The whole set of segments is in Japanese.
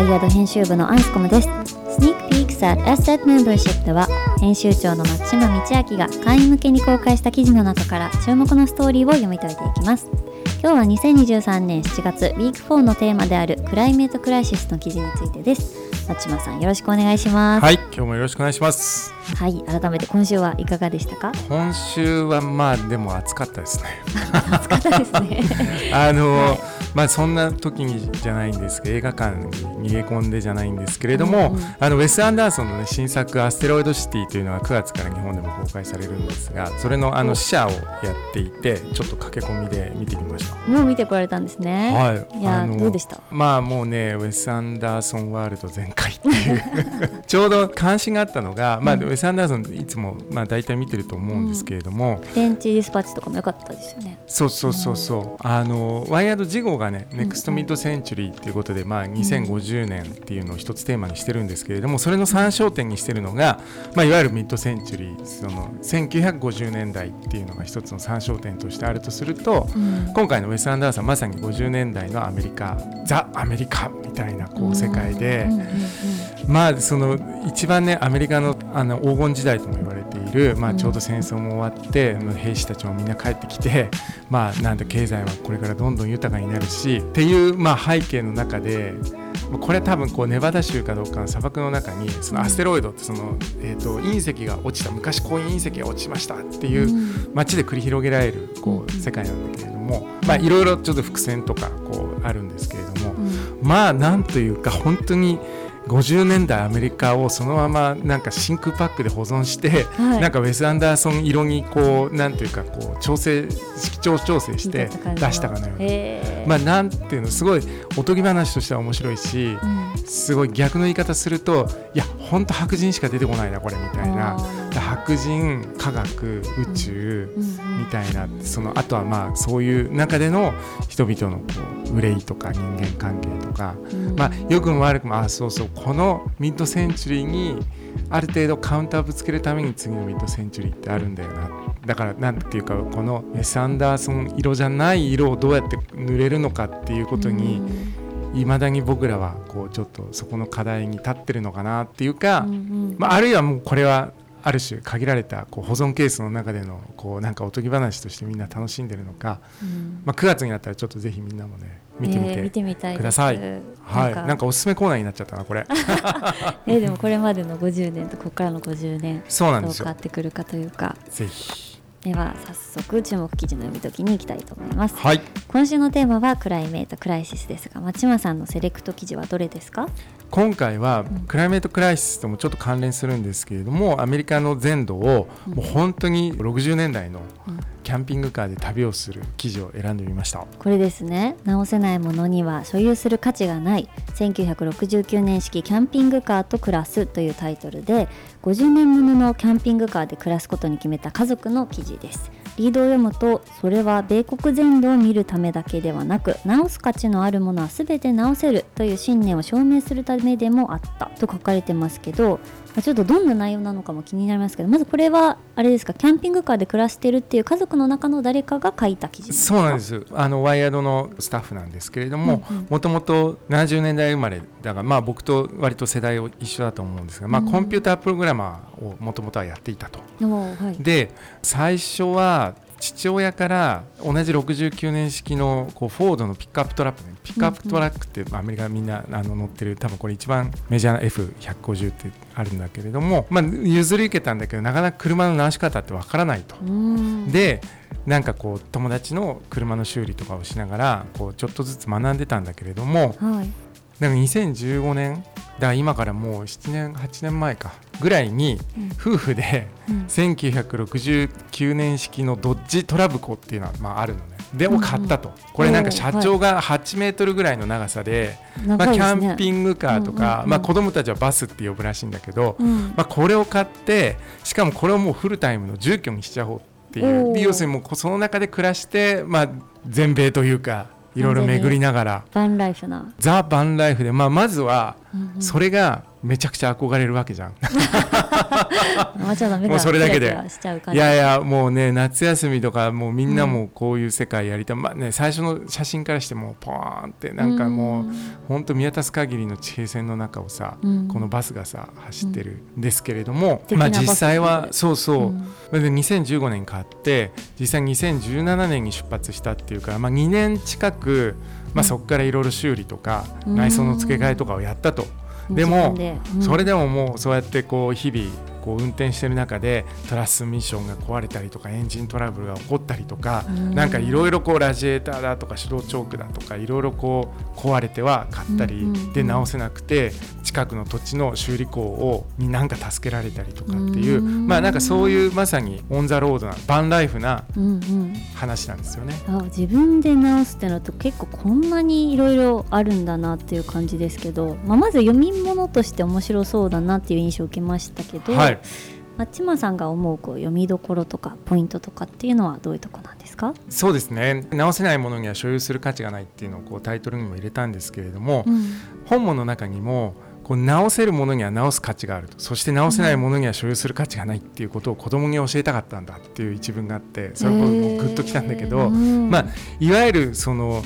皆さんこんにちはワイヤード編集部のアンスコムです。Sneak Peeks at Asset Membership では編集長の松島道明が会員向けに公開した記事の中から注目のストーリーを読み解いていきます。今日は2023年7月ウィーク4のテーマであるクライメートクライシスの記事についてです。松島さんよろしくお願いします。はい今日もよろしくお願いします。はい改めて今週はいかがでしたか？今週はまあでも暑かったですね。暑かったですね。あの、はいまあそんな時にじゃないんですけど映画館に逃げ込んでじゃないんですけれども、うんうん。あのウェス・アンダーソンの、ね、新作「アステロイド・シティ」というのが9月から日本でも公開されるんですがそれのあの試写をやっていてちょっと駆け込みで見てみました。もう見てこられたんですね。はい、いやどうでした？まあもうねウェス・アンダーソンワールド全開っていう。ちょうど関心があったのが、まあ、うんウェス・アンダーソンいつも、まあ、大体見てると思うんですけれども、フレンチディスパッチとかも良かったですよね。そうそうそうそう。あのワイヤード次号がねネクストミッドセンチュリーっていうことで、まあ、2050年っていうのを一つテーマにしてるんですけれどもそれの参照点にしてるのが、まあ、いわゆるミッドセンチュリーその1950年代っていうのが一つの参照点としてあるとするとうん。今回のウェス・アンダーソンまさに50年代のアメリカザ・アメリカみたいなこう世界でまあその一番ねアメリカのあの黄金時代とも言われる、まあ、うん。ちょうど戦争も終わって、まあ兵士たちもみんな帰ってきて、まあ、なんだ経済はこれからどんどん豊かになるしっていう、まあ、背景の中でまあこれは多分こうネバダ州かどうかの砂漠の中にそのアステロイドってその、えー、と隕石が落ちた昔こういう隕石が落ちましたっていううん。街で繰り広げられるこううん。世界なんだけれども、まあ、いろいろちょっと伏線とかこうあるんですけれども、うん。まあなんというか本当に50年代アメリカをそのままなんか真空パックで保存して、はい。なんかウェス・アンダーソン色にこうなんというかこう調整色調調整して出したかのように。まあなんていうのすごいおとぎ話としては面白いしうん。すごい逆の言い方するといや本当白人しか出てこないなこれみたいな白人科学宇宙、ほどうんうん。みたいなそのあとはまあそういう中での人々のこう憂いとか人間関係とか、うん。まあ良くも悪くもあそうそうこのミッドセンチュリーにある程度カウンターぶつけるために次のミッドセンチュリーってあるんだよな。だからなんていうかこのウェス・アンダーソン色じゃない色をどうやって塗れるのかっていうことにいまだに僕らはこうちょっとそこの課題に立ってるのかなっていうか、うんうん。まあ、あるいはもうこれはある種限られたこう保存ケースの中でのこうなんかおとぎ話としてみんな楽しんでるのか、うん。まあ、9月になったらちょっとぜひみんなもね見てみててみたいです。ください。はい、ななんんかおすすめコーナーになっちゃったなこれ。えーでもこれまでの50年とここからの50年そうなんですよ。どう変わってくるかというか。ぜひ。では早速注目記事の読み解きに行きたいと思います。はい。今週のテーマは climate crisis ですが松島さんのセレクト記事はどれですか？今回はうん。 climate crisis ともちょっと関連するんですけれどもアメリカの全土をうん。もう本当に60年代のうん。キャンピングカーで旅をする記事を選んでみました。これですね。直せないものには所有する価値がない。1969年式キャンピングカーと暮らすというタイトルで50年もののキャンピングカーで暮らすことに決めた家族の記事ですリードを読むとそれは米国全土を見るためだけではなく直す価値のあるものは全て直せるという信念を証明するためでもあったと書かれてますけどちょっとどんな内容なのかも気になりますけどまずこれはあれですかキャンピングカーで暮らしてるっていう家族の中の誰かが書いた記事そうなんです。あのワイヤードのスタッフなんですけれどももともと70年代生まれだからまあ僕と割と世代を一緒だと思うんですが、まあ、うん。コンピュータープログラマーをもともとはやっていたと。はい。で最初は父親から同じ69年式のこうフォードのピックアップトラックね。ピックアップトラックってアメリカみんなあの乗ってる多分これ一番メジャーな F150 ってあるんだけれども、まあ、譲り受けたんだけどなかなか車の直し方ってわからないと。でなんかこう友達の車の修理とかをしながらこうちょっとずつ学んでたんだけれどもはい。なんか2015年だ今からもう7年8年前かぐらいにうん。夫婦でうん。1969年式のドッジトラブコっていうのはまああるのね。でを買ったと、これなんか社長が8メートルぐらいの長さで、まあ、キャンピングカーとか、まあ、子供たちはバスって呼ぶらしいんだけど、うんまあ、これを買ってしかもこれをもうフルタイムの住居にしちゃおうっていう。要するにもうこその中で暮らして、まあ、全米というかいろいろ巡りながら。バンライフな、ザ・バンライフで、まあ、まずはそれがめちゃくちゃ憧れるわけじゃん。まあちょっと目がもうそれだけで。いやいやもうね夏休みとかもうみんなもうこういう世界やりたい、まあね最初の写真からしてもうポーンってなんかもう本当見渡す限りの地平線の中をさ、うん。このバスがさ走ってるんですけれども、まあ実際はそうそう、うん。で2015年買って実際に2017年に出発したっていうから、まあ、2年近く、まあ、そこからいろいろ修理とか、うん。内装の付け替えとかをやったと。でもそれでももうそうやってこう日々こう運転してる中でトランスミッションが壊れたりとかエンジントラブルが起こったりとかうん。なんかいろいろこうラジエーターだとか手動チョークだとかいろいろこう壊れては買ったりうんうんうんで直せなくて近くの土地の修理工をになんか助けられたりとかっていううん。まあなんかそういうまさに on the road な van life なうんうん。話なんですよね。あ自分で直すってなると結構こんなにいろいろあるんだなっていう感じですけど、まあ、まず読み物として面白そうだなっていう印象を受けましたけど、はいまあ、ちまさんが思うこう読みどころとかポイントとかっていうのはどういうとこなんですか、そうですね。直せないものには所有する価値がないっていうのをこうタイトルにも入れたんですけれども、うん。本物の中にもこう直せるものには直す価値があると。そして直せないものには所有する価値がないっていうことを子供に教えたかったんだっていう一文があってそれもグッときたんだけど、うんまあいわゆるその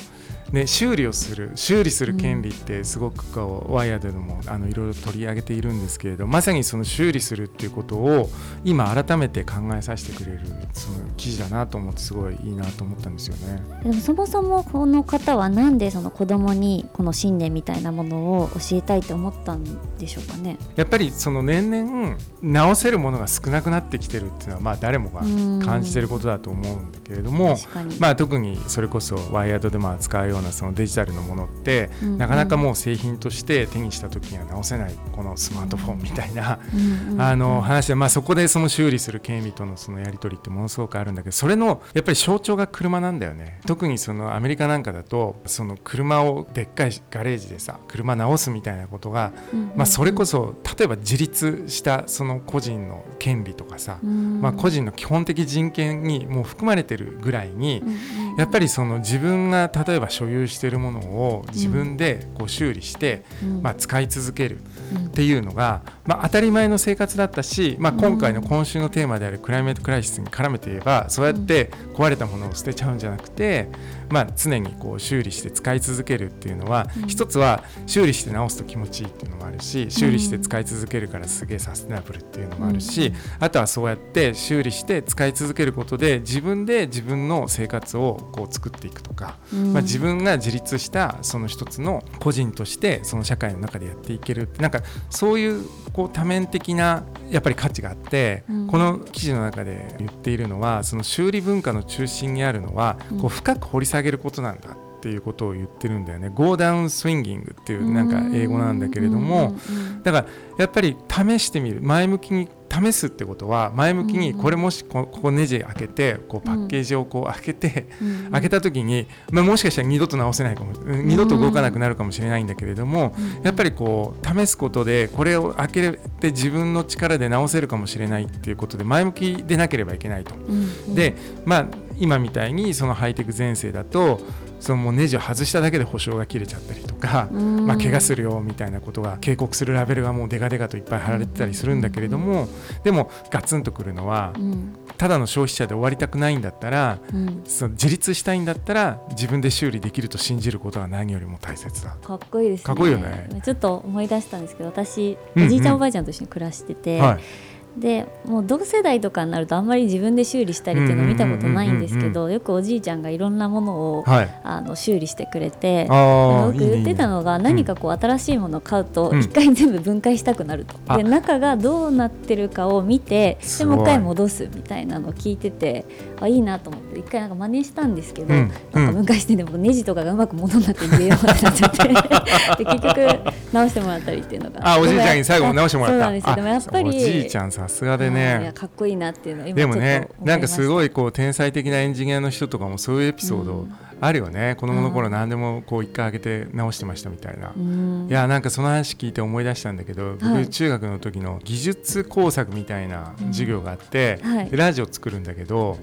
ね、修理をする修理する権利ってすごくこうワイヤーでもあのいろいろ取り上げているんですけれどまさにその修理するっていうことを今改めて考えさせてくれるその記事だなと思ってすごいいいなと思ったんですよね。でもそもそもこの方はなんでその子供にこの信念みたいなものを教えたいと思ったんでしょうかね？やっぱりその年々直せるものが少なくなってきてるっていうのはまあ誰もが感じてることだと思うんだけれども、まあ、特にそれこそワイヤードでも扱うようなそのデジタルのものって、うんうん。なかなかもう製品として手にした時には直せないこのスマートフォンみたいな、うんうん。あの話で、まあ、そこでその修理する権利とのそのやり取りってものすごくあるんだけどそれのやっぱり象徴が車なんだよね。特にそのアメリカなんかだとその車をでっかいガレージでさ車直すみたいなことが、まあ、それこそ例えば自立したその個人の権利とかさ、うん。まあ、個人の基本的人権にもう含まれてるぐらいに、うんうん。やっぱりその自分が例えば所有しているものを自分でこう修理して、うん。まあ、使い続けるうんっていうのが、まあ、当たり前の生活だったし、まあ、今回の今週のテーマであるクライメートクライシスに絡めて言えばそうやって壊れたものを捨てちゃうんじゃなくて、まあ、常にこう修理して使い続けるっていうのは、うん。一つは修理して直すと気持ちいいっていうのもあるし修理して使い続けるからすげえサステナブルっていうのもあるし、あとはそうやって修理して使い続けることで自分で自分の生活をこう作っていくとか、うん。まあ、自分が自立したその一つの個人としてその社会の中でやっていけるってなんかそういうこう多面的なやっぱり価値があって、うん。この記事の中で言っているのはその修理文化の中心にあるのはうん。こう深く掘り下げることなんだ。っていうことを言ってるんだよね。Go down swinging っていうなんか英語なんだけれども、だからやっぱり試してみる。前向きに試すってことは前向きにうんこれもしこここネジ開けてこうパッケージをこう開けて、うん開けた時に、まあ、もしかしたら二度と直せないかもうん二度と動かなくなるかもしれないんだけれども、やっぱりこう試すことでこれを開けて自分の力で直せるかもしれないっていうことで前向きでなければいけないと。でまあ今みたいにそのハイテク前世だとそのもうネジを外しただけで保証が切れちゃったりとか、うん。まあ、怪我するよみたいなことが警告するラベルがもうデカデカといっぱい貼られてたりするんだけれどもでもガツンとくるのはうん。ただの消費者で終わりたくないんだったらうん。その自立したいんだったら自分で修理できると信じることが何よりも大切だ。かっこいいですね。かっこいいよね。ちょっと思い出したんですけど私うんうん。おじいちゃんおばあちゃんと一緒に暮らしてて、はいでもう同世代とかになるとあんまり自分で修理したりっていうの見たことないんですけうんうんどよくおじいちゃんがいろんなものを、はい。あの修理してくれてあよく言ってたのが何かこう新しいものを買うとうん。一回全部分解したくなると、あ。で中がどうなってるかを見てでもう一回戻すみたいなのを聞いててあいいなと思って一回なんか真似したんですけど、うんなんか分解してでもネジとかがうまく戻んなくて入れようってなっちゃってで結局直してもらったりっていうのが。あおじいちゃんに最後直してもらった。そうなんでもやっぱりあおじいちゃんさすがでね。やかっこいいなっていうのでもねなんかすごいこう天才的なエンジニアの人とかもそういうエピソードうんあるよね。子供の頃何でもこう一回開けて直してましたみたいな。うん。いやなんかその話聞いて思い出したんだけど、はい。僕中学の時の技術工作みたいな授業があって、はい。でラジオ作るんだけど、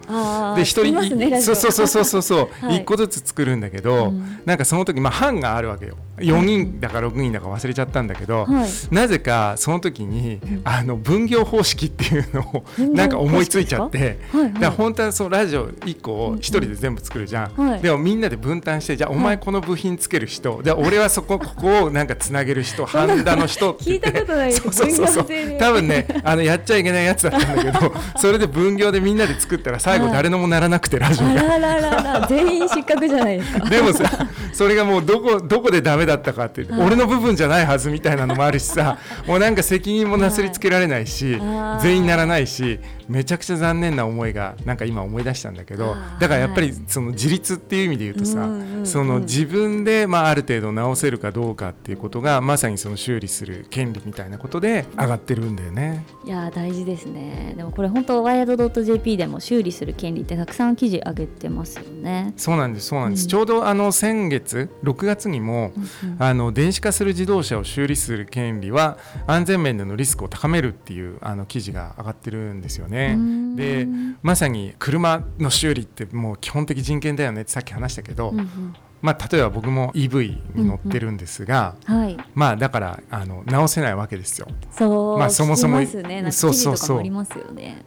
で一人ねそうそうそうそうそう。はい。一個ずつ作るんだけど、うん。なんかその時まあ班があるわけよ。4人だか6人だか忘れちゃったんだけど、はい。なぜかその時にあの分業方式っていうのをなんか思いついちゃって。はいはい。だから本当はそうラジオ1個を1人で全部作るじゃん、はい。でもみんなで分担してじゃあお前この部品つける人、で俺はそこここをなんかつなげる人ハンダの人って。聞いたことない。そうそうそう。そう多分ねあのやっちゃいけないやつだったんだけど それで分業でみんなで作ったら最後はい。誰のもならなくてラジオが。あらららら全員失格じゃないですか。でもさそれがもうどこどこでダメだったかってはい。俺の部分じゃないはずみたいなのもあるしさもうなんか責任もなすりつけられないし全員ならないしめちゃくちゃ残念な思いがなんか今思い出したんだけどだからやっぱりその自立っていう意味で言うとさうんうんうんその自分でまあある程度直せるかどうかっていうことがまさにその修理する権利みたいなことで上がってるんだよね。いやー大事ですね。でもこれ本当ワイヤード .jp でも修理する権利ってたくさん記事上げてますよね。そうなんですそうなんです、うん。ちょうどあの先月6月にも、うん。あの電子化する自動車を修理する権利は安全面でのリスクを高めるっていうあの記事が上がってるんですよね。うん。でまさに車の修理ってもう基本的人権だよねってさっき話したけど、うんうんまあ、例えば僕も EV に乗ってるんですが、はい。まあだからあの直せないわけですよ。そう、まあそもそもね。そうそうそう。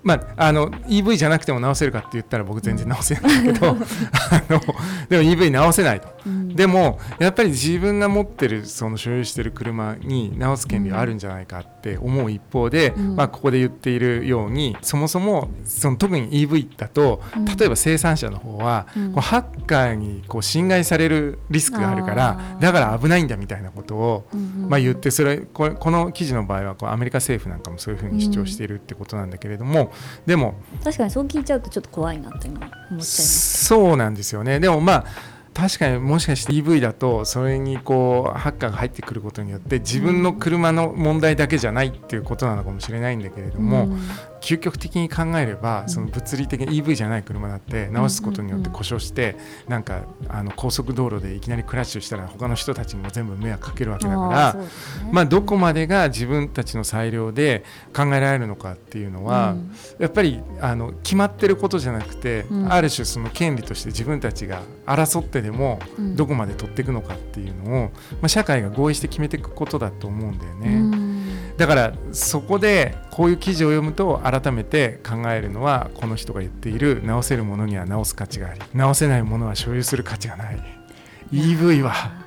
まあ、あの EV じゃなくても直せるかって言ったら僕全然直せないけど あのでも EV 直せないと。うん。でもやっぱり自分が持ってるその所有してる車に直す権利はあるんじゃないかって思う一方で、うん。まあ、ここで言っているようにそもそもその特に EV だとうん。例えば生産者の方は、うん。こうハッカーにこう侵害されるリスクがあるからだから危ないんだみたいなことを、まあ、言ってそれこれこの記事の場合はこうアメリカ政府なんかもそういうふうに主張しているってことなんだけれども、でも確かにそう聞いちゃうとちょっと怖いなって今思っちゃいます。そうなんですよね。でもまあ確かにもしかして EV だとそれにこうハッカーが入ってくることによって自分の車の問題だけじゃないっていうことなのかもしれないんだけれども、うん。究極的に考えればその物理的に EV じゃない車だって直すことによって故障してなんかあの高速道路でいきなりクラッシュしたら他の人たちにも全部迷惑かけるわけだからまあどこまでが自分たちの裁量で考えられるのかっていうのは、うん。やっぱりあの決まってることじゃなくて、うん。ある種その権利として自分たちが争ってでもうん。どこまで取っていくのかっていうのを、まあ、社会が合意して決めていくことだと思うんだよね。うん。だからそこでこういう記事を読むと改めて考えるのはこの人が言っている直せるものには直す価値があり直せないものは所有する価値がない。EV は。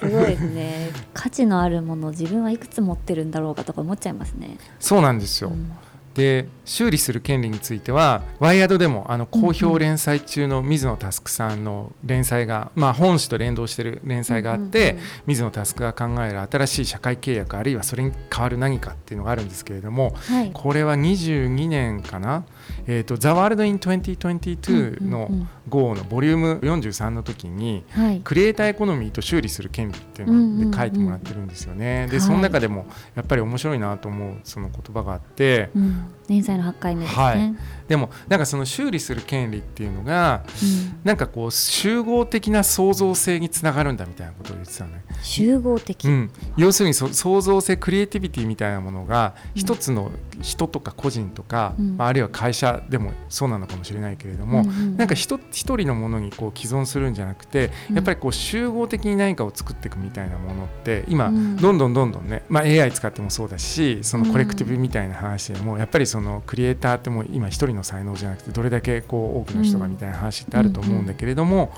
すごいですね。価値のあるものを自分はいくつ持ってるんだろうかとか思っちゃいますね。そうなんですよ。うんで修理する権利についてはワイヤードでもあの好評連載中の水野佑さんの連載が、まあ、本誌と連動している連載があって、水野佑が考える新しい社会契約あるいはそれに代わる何かっていうのがあるんですけれどもはい。これは22年かな「えー、と The World in 2022」のうんうん号のボリューム43の時にうんはい。クリエイターエコノミーと修理する権利っていうので書いてもらってるんですよね。ではいその中でもやっぱり面白いなと思うその言葉があって。うん。連載の8回目ですね。はい。でもなんかその修理する権利っていうのがうん。なんかこう集合的な創造性につながるんだみたいなことを言ってたのね、集合的、うん、要するにそ創造性クリエイティビティみたいなものが一つの人とか個人とか、うん。まあ、あるいは会社でもそうなのかもしれないけれども、うんうんなんか一一人のものにこう既存するんじゃなくてうん。やっぱりこう集合的に何かを作っていくみたいなものって今うんどんどんどんどんね、まあ、AI 使ってもそうだしそのコレクティブみたいな話でもやっぱりそのクリエイターってもう今一人の才能じゃなくてどれだけこう多くの人がみたいな話ってあると思うんだけれども、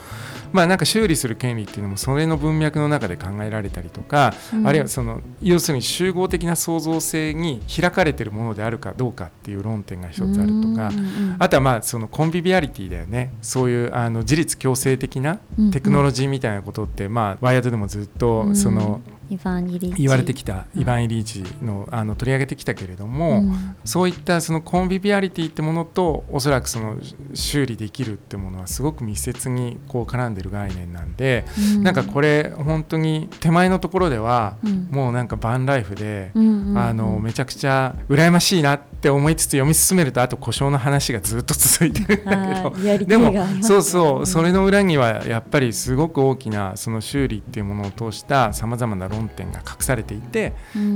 まあなんか修理する権利っていうのもそれの文脈の中で考えられたりとか、うん。あるいはその要するに集合的な創造性に開かれてるものであるかどうかっていう論点が一つあるとか、うんあとはまあそのコンビビアリティだよね。そういうあの自立共生的なうんテクノロジーみたいなことって、まあワイヤードでもずっとその、うんイヴァン・イリーチ。言われてきたイヴァン・イリーチのあの取り上げてきたけれども、うん。そういったそのコンビビアリティってものとおそらくその修理できるってものはすごく密接にこう絡んでる概念なんで、うん。なんかこれ本当に手前のところではうん。もうなんかバンライフで、うんうんうん。あのめちゃくちゃ羨ましいなって思いつつ読み進めるとあと故障の話がずっと続いてるんだけど。でもそうそう。それのの裏にはやっぱりすごく大きなその修理っていうものを通したさまざまな論点が隠されていて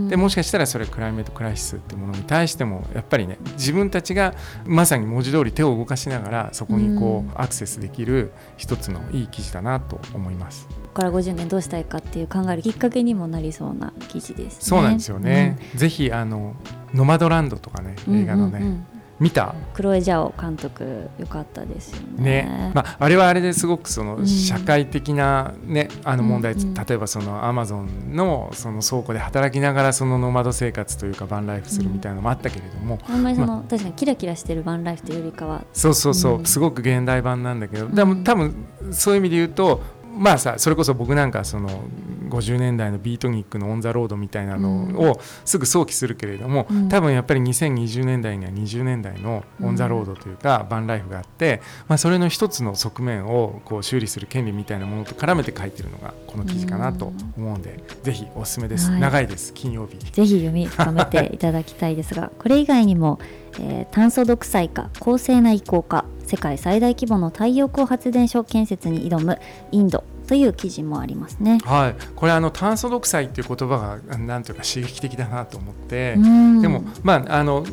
でもしかしたらそれクライメートクライシスっていうものに対してもやっぱりね自分たちがまさに文字通り手を動かしながらそこにこうんうアクセスできる一つのいい記事だなと思います。ここから50年どうしたいかっていう考えるきっかけにもなりそうな記事ですね。そうなんですよね、ぜひあのノマドランドとかねうん。映画のね、うんうんうん見た？クロエ・ジャオ監督良かったですよね。ね。まあ、あれはあれですごくそのうん。社会的な、ねあの問題、うんうん。例えばそのアマゾンのその倉庫で働きながらそのノマド生活というかバンライフするみたいなのもあったけれども、あんまりその、確かにキラキラしてる van life というよりかは、そうそうそう、うん。すごく現代版なんだけど、んでも多分そういう意味で言うとまあさそれこそ僕なんかその50年代のビートニックの on the road みたいなのをすぐ想起するけれども、うん。多分やっぱり2020年代には20年代の on the road というか、 van life があって、まあ、それの一つの側面をこう修理する権利みたいなものと絡めて書いてるのがこの記事かなと思うんで、ぜひおすすめです、はい。長いです。金曜日。ぜひ読み深めていただきたいですが、これ以外にも、えー炭素独裁化、公正な移行化、世界最大規模の太陽光発電所建設に挑むインドという記事もありますね。はい、これあの炭素独裁っていう言葉がなんというか刺激的だなと思って、うん。でもまああの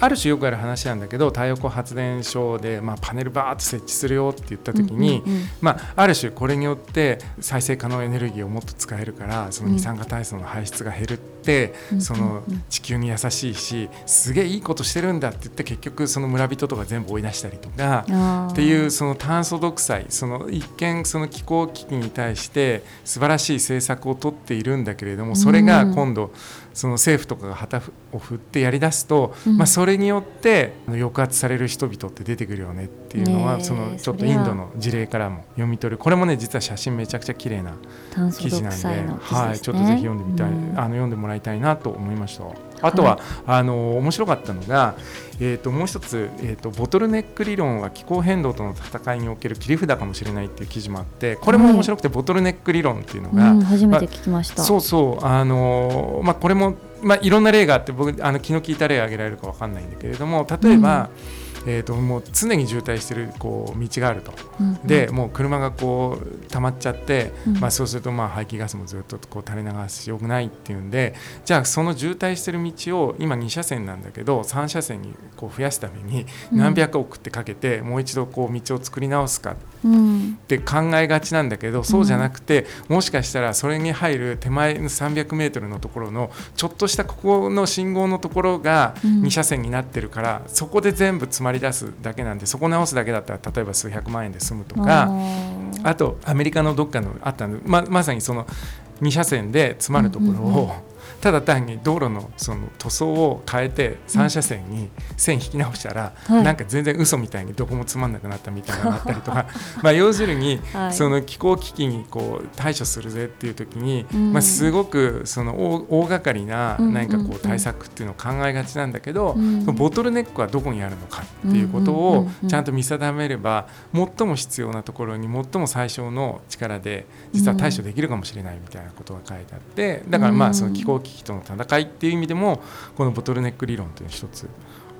ある種よくある話なんだけど太陽光発電所で、まあ、パネルバーッと設置するよって言った時に、うんうんうんまあ、ある種これによって再生可能エネルギーをもっと使えるからその二酸化炭素の排出が減るその地球に優しいしすげえいいことしてるんだって言って結局その村人とか全部追い出したりとか。っていうその炭素独裁その一見その気候危機に対して素晴らしい政策を取っているんだけれどもそれが今度その政府とかが旗を振ってやりだすと、うん。まあ、それによって抑圧される人々って出てくるよねっていうのは、そのちょっとインドの事例からも読み取る。これもね実は写真めちゃくちゃ綺麗な記事なんで。はい、ちょっとぜひ読んでみたい、うん。あの読んでもらいたいなと思いました。あとは、あの面白かったのが、えー、ともう一つ、えーと、ボトルネック理論は気候変動との戦いにおける切り札かもしれないっていう記事もあってこれも面白くて、ボトルネック理論っていうのが、うん、初めて聞きました。そうそう、あのまあ、これも、まあ、いろんな例があって僕あの気の利いた例を挙げられるかわかんないんだけれども例えば、えー、ともう常に渋滞してるこう道があると。うんうん。でもう車がこう溜まっちゃって、うん。まあ、そうするとまあ排気ガスもずっとこう垂れ流しよくないっていうんでじゃあその渋滞してる道を今2車線なんだけど3車線にこう増やすためにうん。何百億ってかけてもう一度こう道を作り直すかうんって考えがちなんだけどそうじゃなくて、もしかしたらそれに入る手前の300メートルのところのちょっとしたここの信号のところがうん。2車線になってるから、そこで全部詰まり出すだけなんでそこ直すだけだったら例えば数百万円で済むとか。あとアメリカのどっかのあったのままさにその2車線で詰まるところを、うんうんうんただ単に道路のその塗装を変えて3車線に線引き直したら、はい。なんか全然嘘みたいにどこもつまんなくなったみたいなのがあったりとか。まあ要するに、はい。その気候危機にこう対処するぜっていう時に、うん。まあ、すごくその大大掛かりなうんうんうん。何かこう対策っていうのを考えがちなんだけど、うん。そのボトルネックはどこにあるのかっていうことうんうんをうんうん。ちゃんと見定めれば最も必要なところに最も最小の力で実は対処できるかもしれないみたいなことが書いてあってだからまうん。あその気候危機との戦いっていう意味でもこのボトルネック理論というのは一つ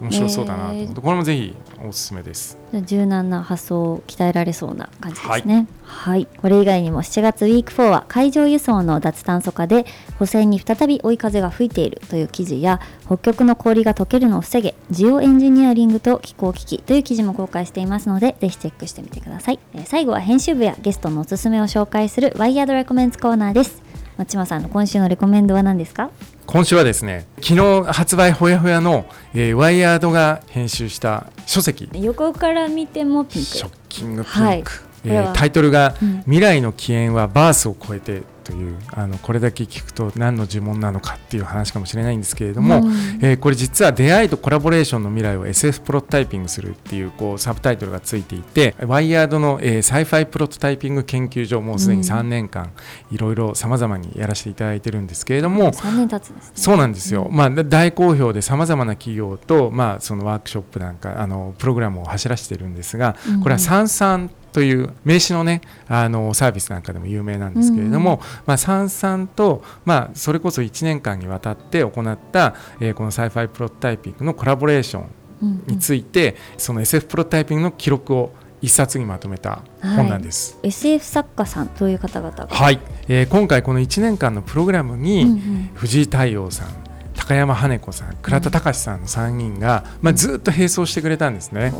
面白そうだなと思ってこれもぜひおすすめです。柔軟な発想を鍛えられそうな感じですね。はい、これ以外にも7月ウィーク4は海上輸送の脱炭素化で補正に再び追い風が吹いているという記事や北極の氷が溶けるのを防げジオエンジニアリングと気候危機という記事も公開していますのでぜひチェックしてみてください。えー最後は編集部やゲストのおすすめを紹介するワイヤードレコメンツコーナーです。松島さんの今週のレコメンドは何ですか？今週はですね昨日発売ほやほやの、えーワイヤードが編集した書籍。横から見てもピンショック。キングピンク、はい。えータイトルが、うん。未来の起源はバースを超えて」というあのこれだけ聞くと何の呪文なのかっていう話かもしれないんですけれども、うん。えーこれ実は出会いとコラボレーションの未来を SF プロトタイピングするっていうこうサブタイトルがついていてワイヤードの、えーサイファイプロトタイピング研究所もうすでに3年間いろいろさまざまにやらせていただいてるんですけれども、3年経つんですね。そうなんですよ、まあ、だ大好評でさまざまな企業と、まあ、そのワークショップなんかあのプログラムを走らせてるんですが、うん。うんこれはサンサンという名刺のねあのサービスなんかでも有名なんですけれども、まあ、サンサンと、まあ、それこそ1年間にわたって行った、えーこのサイファイプロトタイピングのコラボレーションうんうん。について、その SF プロトタイピングの記録を一冊にまとめた本なんです。SF 作家さんという方々が、はい、えー今回この1年間のプログラムに、うんうん。藤井太陽さん高山羽子さん倉田隆さんの3人が、まあ、ずっと並走してくれたんですね。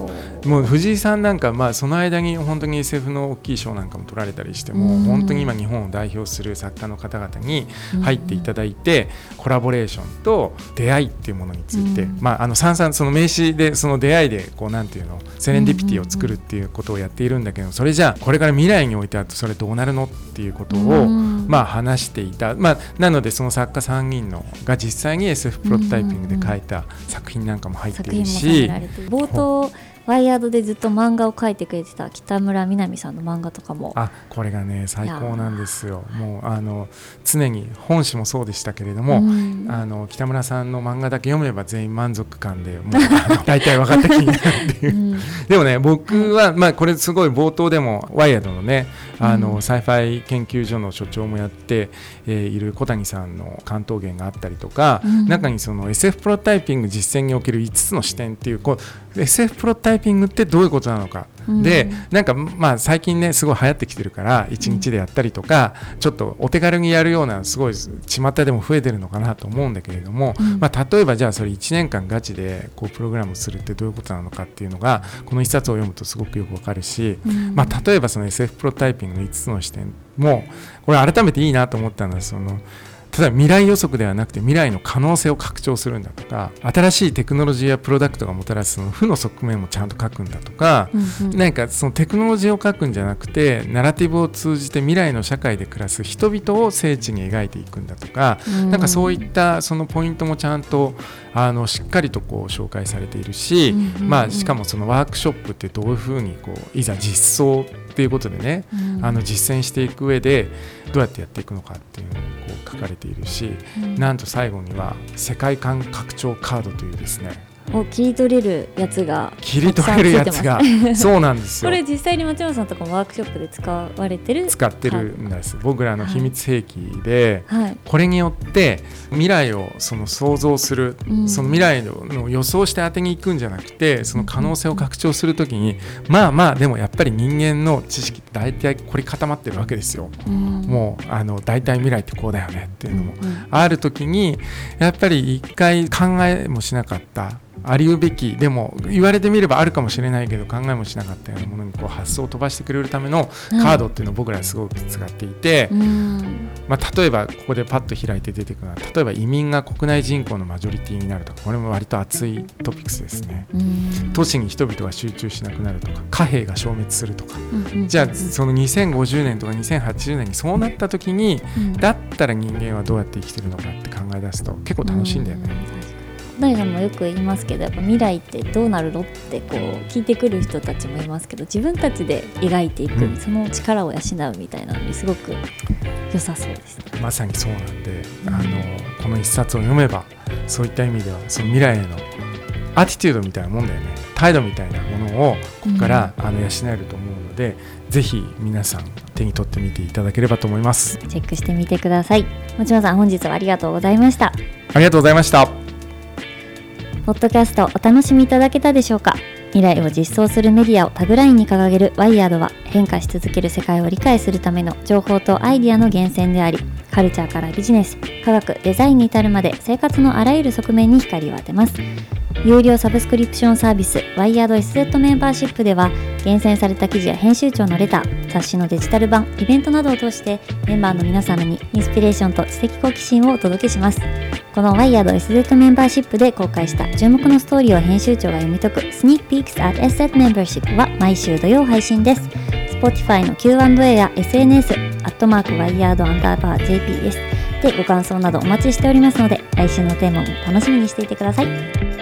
もう藤井さんなんか、まあ、その間に本当に SF の大きい賞なんかも取られたりしても、うん。本当に今日本を代表する作家の方々に入っていただいて、コラボレーションと出会いっていうものについて、うん。まあ、あの三々その名詞でその出会いでこうなんていうのセレンディピティを作るっていうことをやっているんだけどそれじゃあこれから未来においてはそれどうなるのっていうことを、うんまあ、話していた、まあ、なのでその作家3人のが実際に SF プロトタイピングで書いた作品なんかも入っているし。冒頭ワイヤードでずっと漫画を描いてくれてた北村みなみさんの漫画とかも。あこれがね最高なんですよ。もうあの常に本誌もそうでしたけれども、うん。あの北村さんの漫画だけ読めば全員満足感でもう 大体分かった気になるっていう。うん。でもね僕は、まあ、これすごい冒頭でも WIRED のねあの、うん Sci-Fi 研究所の所長もやって、えーいる小谷さんの巻頭言があったりとか、うん。中にその SF プロトタイピング実践における5つの視点っていうこう SF プロトタイピングってどういうことなのか、うん。でなんかまあ最近ねすごい流行ってきてるから1日でやったりとか、ちょっとお手軽にやるようなすごい巷でも増えてるのかなと思うんだけれども、うん。まあ、例えばじゃあそれ1年間ガチでこうプログラムするってどういうことなのかっていうのがこの1冊を読むとすごくよくわかるし、うん。まあ、例えばその SF プロトタイピングの5つの視点もこれ改めていいなと思ったのはその例えば未来予測ではなくて未来の可能性を拡張するんだとか新しいテクノロジーやプロダクトがもたらすその負の側面もちゃんと書くんだとか、うんうん。なんかそのテクノロジーを書くんじゃなくてナラティブを通じて未来の社会で暮らす人々を精緻に描いていくんだとか、うん。なんかそういったそのポイントもちゃんとあのしっかりとこう紹介されているし、うんうんうん。まあ、しかもそのワークショップってどういうふうにこういざ実装っていうことでね、うん。あの実践していく上でどうやってやっていくのかっていうのもこう書かれているし、うん。なんと最後には世界観拡張カードというですねを切り取れるやつが切り取れるやつが。そうなんですこよれ実際に松山さんとかもワークショップで使われてる使ってるんです。僕らの秘密兵器で、はい。これによって未来をその想像する、うん。その未来の予想して当てに行くんじゃなくてその可能性を拡張するときにまあまあでもやっぱり人間の知識って大体凝り固まってるわけですよ。うん。もうあの大体未来ってこうだよねっていうのも、うんうん。ある時にやっぱり一回考えもしなかったありうべきでも言われてみればあるかもしれないけど考えもしなかったようなものにこう発想を飛ばしてくれるためのカードっていうのを僕らすごく使っていて、うんまあ、例えばここでパッと開いて出てくるのは例えば移民が国内人口のマジョリティになるとかこれも割と熱いトピックスですね。うん都市に人々が集中しなくなるとか貨幣が消滅するとかうんうんじゃあその2050年とか2080年にそうなった時にうんだったら人間はどうやって生きてるのかって考え出すと結構楽しいんだよね。小谷さんもよく言いますけどやっぱ未来ってどうなるのってこう聞いてくる人たちもいますけど自分たちで描いていく、うんその力を養うみたいなのにすごく良さそうですね。まさにそうなんで、うんあのこの一冊を読めばそういった意味ではその未来へのアティチュードみたいなもんだよね態度みたいなものをここから、あの養えると思うのでぜひ皆さん手に取ってみていただければと思いますチェックしてみてください。持山さん本日はありがとうございました。ありがとうございましたポッドキャストお楽しみいただけたでしょうか？未来を実装するメディアをタグラインに掲げるワイヤードは変化し続ける世界を理解するための情報とアイディアの源泉でありカルチャーからビジネス科学デザインに至るまで生活のあらゆる側面に光を当てます。有料サブスクリプションサービスワイヤード SZ メンバーシップでは厳選された記事や編集長のレター雑誌のデジタル版イベントなどを通してメンバーの皆様にインスピレーションと知的好奇心をお届けします。このワイヤード SZ メンバーシップで公開した注目のストーリーを編集長が読み解く Sneak Peeks at SZ Membership は毎週土曜配信です。Spotify の Q&A や SNS アットマークワイヤードアンダーバー JP ですでご感想などお待ちしておりますので来週のテーマも楽しみにしていてください。